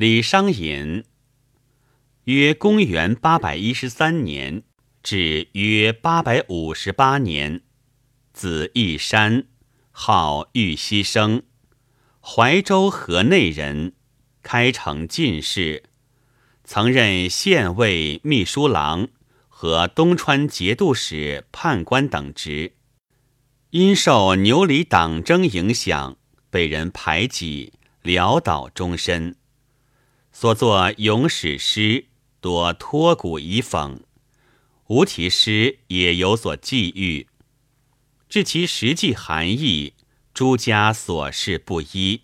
李商隐，约公元八百一十三年至约八百五十八年，字义山，号玉溪生，怀州河内人，开成进士，曾任县尉、秘书郎和东川节度使、判官等职。因受牛李党争影响，被人排挤，潦倒终身。所作咏史诗多托古以讽，无题诗也有所寄寓。至其实际含义，诸家所事不一。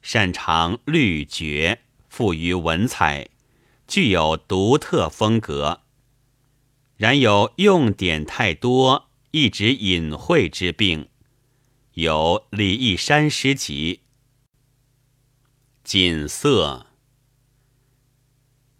擅长律绝，富于文采，具有独特风格。然有用典太多，一直隐晦之病。有李义山诗集，锦瑟。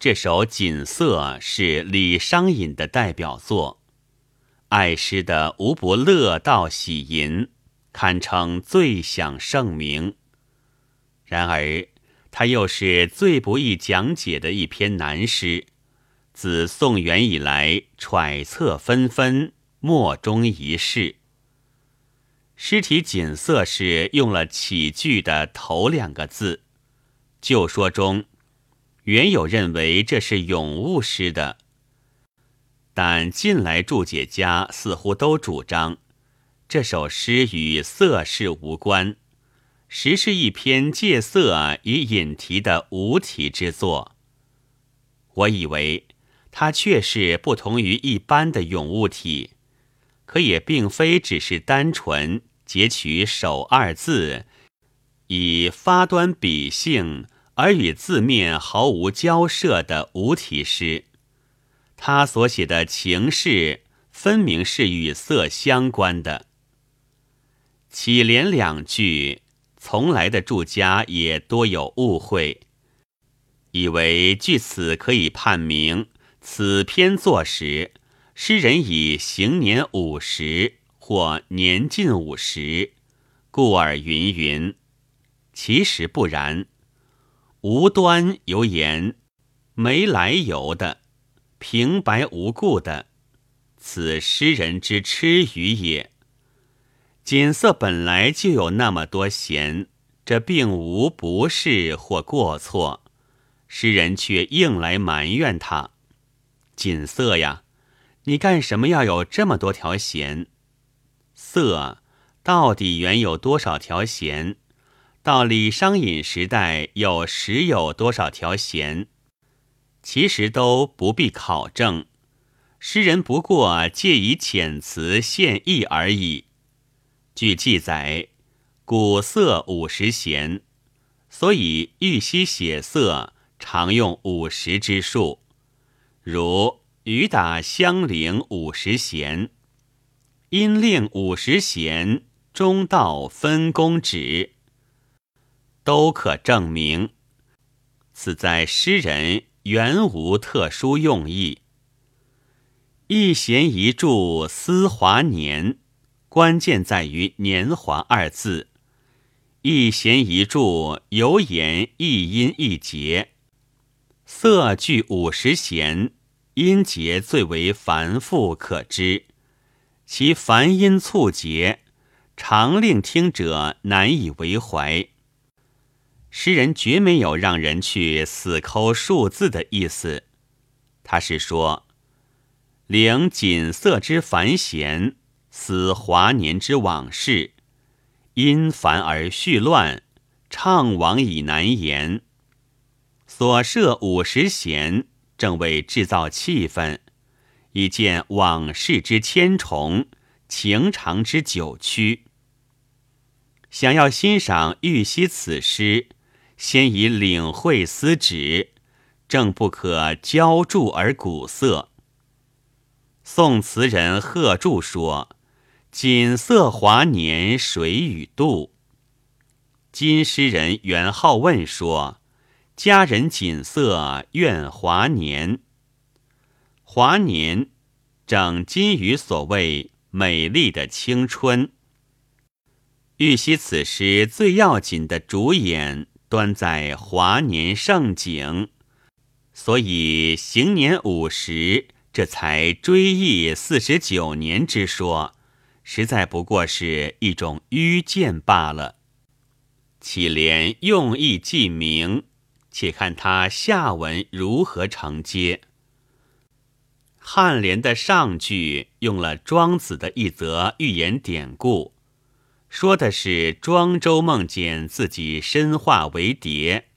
这首《锦瑟》是李商隐的代表作，爱诗的无不乐道喜吟，堪称最享盛名。然而，它又是最不易讲解的一篇难诗。自宋元以来，揣测纷纷，莫衷一是。诗题“锦瑟”是用了起句的头两个字，旧说中。原有认为这是咏物诗的，但近来注解家似乎都主张这首诗与色事无关，实是一篇借色以引题的无题之作。我以为它却是不同于一般的咏物体，可也并非只是单纯截取首二字以发端笔性。而与字面毫无交涉的无题诗，他所写的情事分明是与色相关的。起联两句，从来的注家也多有误会，以为据此可以判明此篇作时，诗人已行年五十或年近五十，故而云云。其实不然。无端有言，没来由的，平白无故的，此诗人之痴语也。锦瑟本来就有那么多弦，这并无不是或过错，诗人却硬来埋怨他。锦瑟呀，你干什么要有这么多条弦？瑟到底原有多少条弦？到李商隐时代，有时有多少条弦，其实都不必考证。诗人不过借以遣词献意而已。据记载，古色五十弦，所以玉溪写色常用五十之数，如雨打香菱五十弦，音令五十弦，中道分工指。都可证明，此在诗人原无特殊用意。一弦一柱思华年，关键在于“年华”二字。一弦一柱有言一音一节，色具五十弦，音节最为繁复可知，其繁音促节，常令听者难以为怀。诗人绝没有让人去死抠数字的意思，他是说：领锦瑟之繁弦，思华年之往事，因繁而序乱，怅惘以难言。所设五十弦，正为制造气氛，以见往事之千重，情长之久曲。想要欣赏玉溪此诗。先以领会思止，正不可浇筑而古色。宋词人贺铸说：“锦瑟华年谁与度？”今诗人元好问说：“佳人锦瑟愿华年。”华年，正金鱼所谓美丽的青春。玉溪此诗最要紧的主演，端在华年盛景，所以行年五十。这才追忆四十九年之说，实在不过是一种愚见罢了。启联用意既明，且看他下文如何承接。颔联的上句用了庄子的一则寓言典故，说的是庄周梦见自己身化为蝶，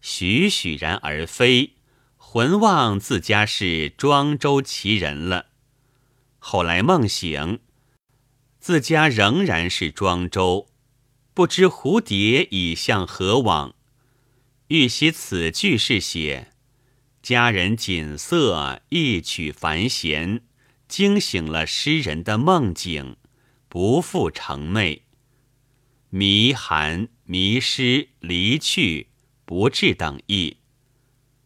栩栩然而飞。魂忘自家是庄周其人了，后来梦醒，自家仍然是庄周，不知蝴蝶已向何往。欲写此句是写佳人锦瑟一曲繁弦，惊醒了诗人的梦境，不复成寐。迷寒、迷失、离去、不至等意。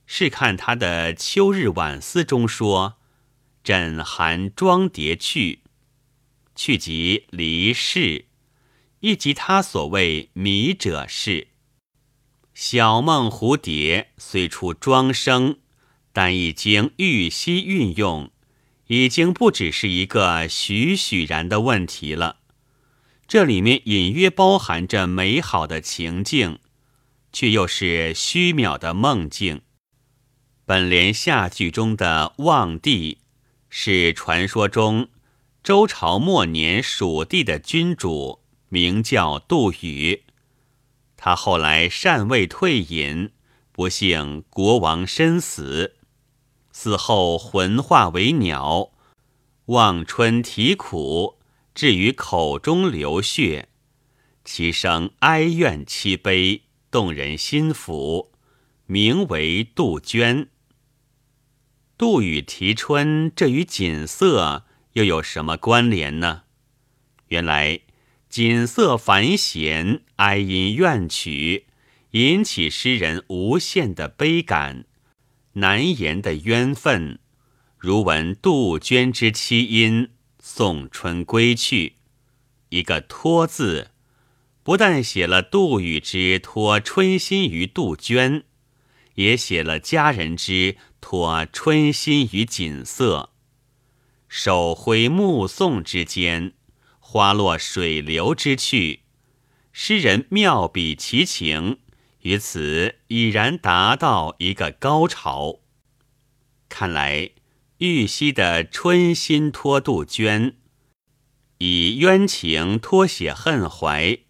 是看他的《秋日晚思》中说：“枕寒妆蝶去，去即离世，亦即他所谓迷者是。小梦蝴蝶虽出庄生，但已经欲惜运用，已经不只是一个栩栩然的问题了。这里面隐约包含着美好的情境，却又是虚渺的梦境。”本联下句中的望帝是传说中周朝末年蜀地的君主，名叫杜宇。他后来禅位退隐，不幸国王身死，死后魂化为鸟，望春啼苦，至于口中流血，其声哀怨凄悲，动人心腑，名为杜鹃。杜宇啼春，这与锦瑟又有什么关联呢？原来锦瑟繁弦，哀音怨曲，引起诗人无限的悲感，难言的冤愤。如闻杜鹃之凄音，送春归去，一个托字，不但写了杜宇之托春心于杜鹃。也写了佳人之托春心于锦瑟，手挥目送之间，花落水流之趣，诗人妙笔其情，于此已然达到一个高潮。看来玉溪的春心托杜鹃，以冤情托写恨怀，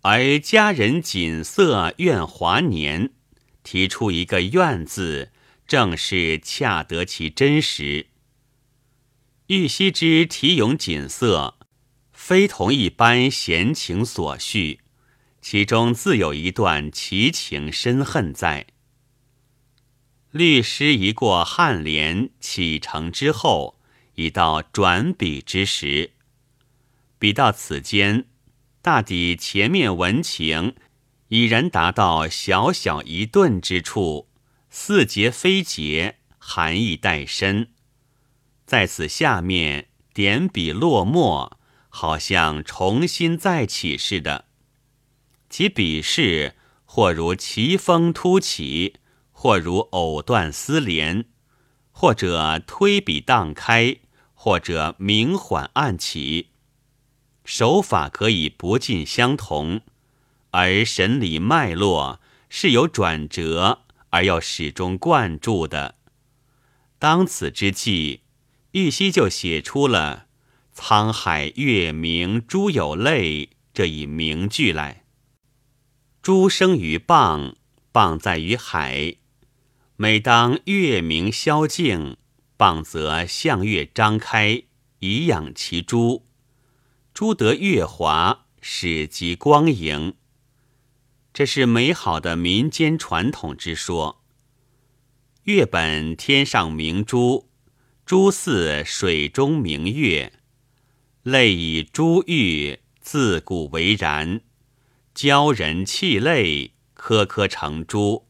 而佳人锦瑟怨华年。提出一个“怨”字，正是恰得其真实。玉溪之题咏锦瑟，非同一般闲情所叙，其中自有一段奇情深恨在。律诗一过颔联启程之后，已到转笔之时。笔到此间，大抵前面文情。已然达到小小一顿之处，似结非结，含义带深。在此下面点笔落墨，好像重新再起似的。其笔势或如奇峰突起，或如藕断丝连，或者推笔荡开，或者明缓暗起，手法可以不尽相同。而神理脉络是有转折，而又始终贯注的。当此之际，玉溪就写出了“沧海月明珠有泪”这一名句来。珠生于蚌，蚌在于海。每当月明宵静，蚌则向月张开，以养其珠。珠得月华，始极光莹。这是美好的民间传统之说。月本天上明珠，珠似水中明月。泪以珠玉，自古为然。鲛人泣泪，颗颗成珠。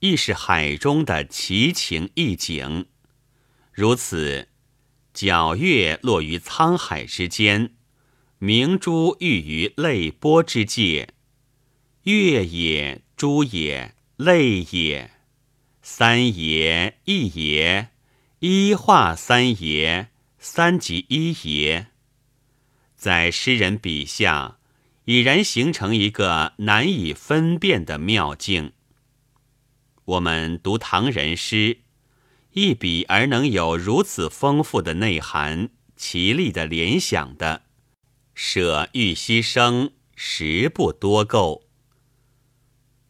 亦是海中的奇情异景。如此，皎月落于沧海之间，明珠玉于泪波之界。月也，珠也，泪也，三爷一爷，一画三爷，三即一爷。在诗人笔下，已然形成一个难以分辨的妙境。我们读唐人诗，一笔而能有如此丰富的内涵、奇丽的联想的，舍玉溪生实不多够。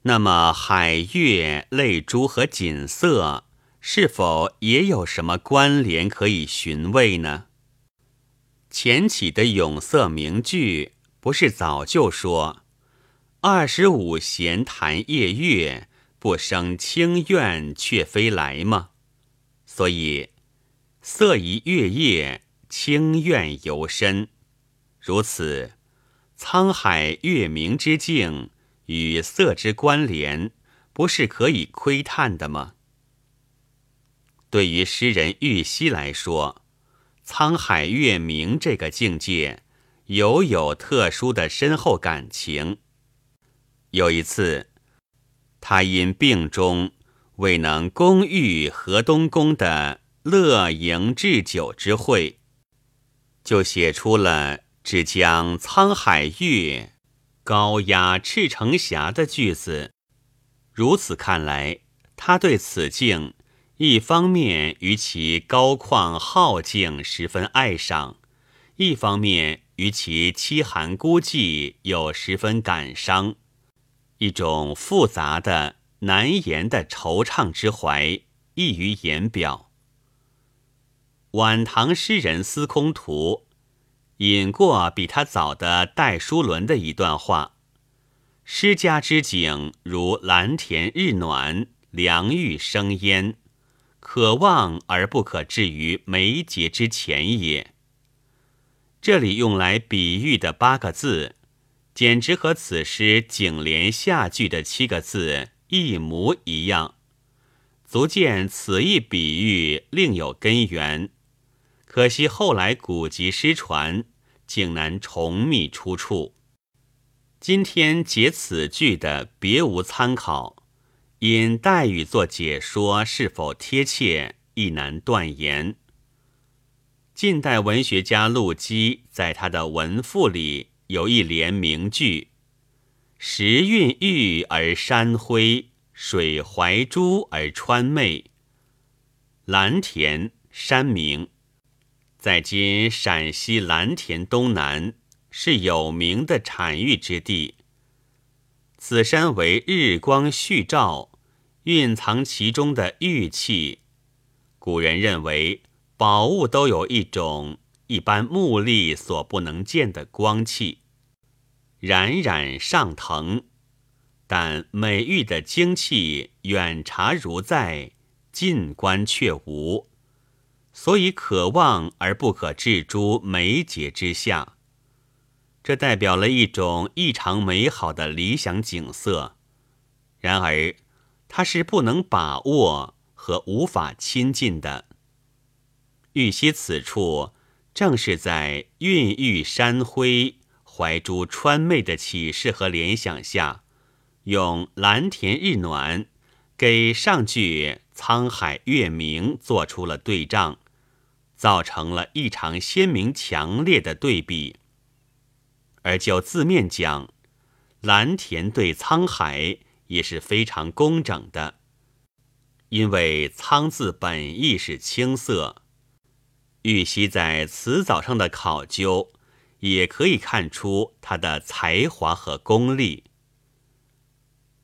那么，海月、泪珠和锦瑟是否也有什么关联可以寻味呢？前起的咏瑟名句不是早就说“二十五弦弹夜月，不生清怨却非来”吗？所以，色移月夜，清怨尤深。如此，沧海月明之境。与色之关联，不是可以窥探的吗？对于诗人玉溪来说，沧海月明这个境界，犹有特殊的深厚感情。有一次，他因病中未能攻遇河东宫的乐营置酒之会，就写出了“只将沧海月”。高压赤城峡的句子，如此看来，他对此境一方面与其高旷浩境十分爱赏，一方面与其凄寒孤寂又十分感伤，一种复杂的难言的惆怅之怀溢于言表。晚唐诗人司空图。引过比他早的戴叔伦的一段话：“诗家之景，如蓝田日暖，凉玉生烟，可望而不可至于眉睫之前也。”这里用来比喻的八个字，简直和此诗颈联下句的七个字一模一样，足见此一比喻另有根源。可惜后来古籍失传。竟难重觅出处。今天解此句的别无参考，因黛语做解说是否贴切，亦难断言。近代文学家陆机在他的文赋里有一联名句：“时运玉而山辉，水怀珠而川媚。”蓝田山明。在今陕西蓝田东南，是有名的产玉之地。此山为日光煦照，蕴藏其中的玉器。古人认为，宝物都有一种一般目力所不能见的光气，冉冉上腾。但美玉的精气远察如在，近观却无。所以可望而不可置诸眉睫之下，这代表了一种异常美好的理想景色。然而，它是不能把握和无法亲近的。玉溪此处，正是在孕育山辉、怀珠川媚的启示和联想下，用蓝田日暖给上句沧海月明做出了对仗。造成了异常鲜明强烈的对比。而就字面讲，蓝田对沧海也是非常工整的，因为“沧”字本意是青色。玉溪在词藻上的考究，也可以看出他的才华和功力。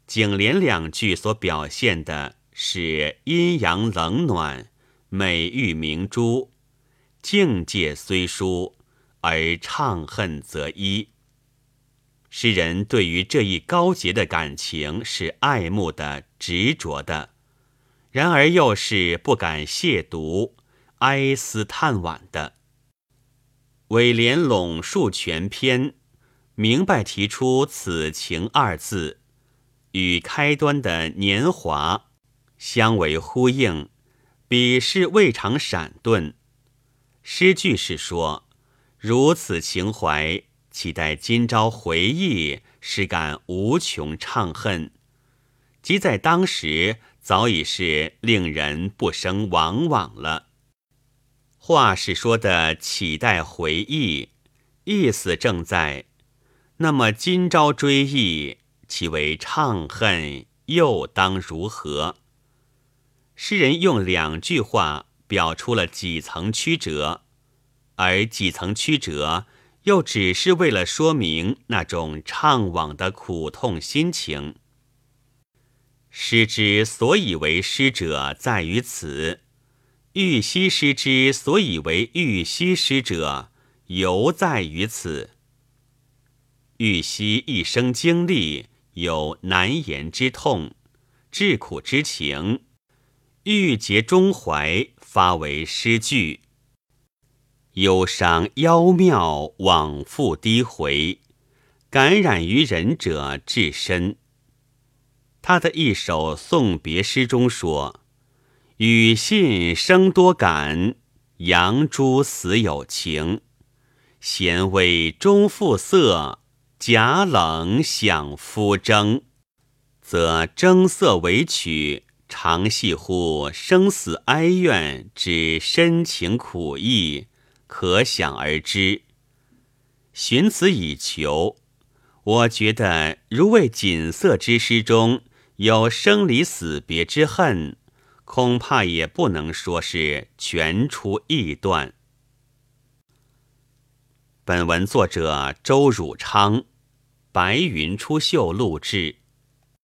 颈联两句所表现的是阴阳冷暖、美玉明珠。境界虽殊，而怅恨则一。诗人对于这一高洁的感情是爱慕的、执着的，然而又是不敢亵渎、哀思叹惋的。尾联拢述全篇，明白提出此情二字，与开端的年华相为呼应，笔势未尝闪遁。诗句是说，如此情怀。期待今朝回忆，实感无穷怅恨。即在当时，早已是令人不生往往了。话是说的期待回忆，意思正在。那么今朝追忆，岂为怅恨，又当如何？诗人用两句话表出了几层曲折，而几层曲折。又只是为了说明那种怅惘的苦痛心情。诗之所以为诗者，在于此；玉溪诗之所以为玉溪诗者，犹在于此。玉溪一生经历有难言之痛、至苦之情，郁结中怀，发为诗句。忧伤妖妙，往复低回，感染于人者至深。他的一首送别诗中说：“与信生多感，杨朱死有情。闲微终复色，假冷想夫争。则争色为曲，常系乎生死哀怨之深情苦意。”可想而知，寻此以求，我觉得如为锦瑟之诗中有生离死别之恨，恐怕也不能说是全出臆断。本文作者周汝昌，白云出秀录制。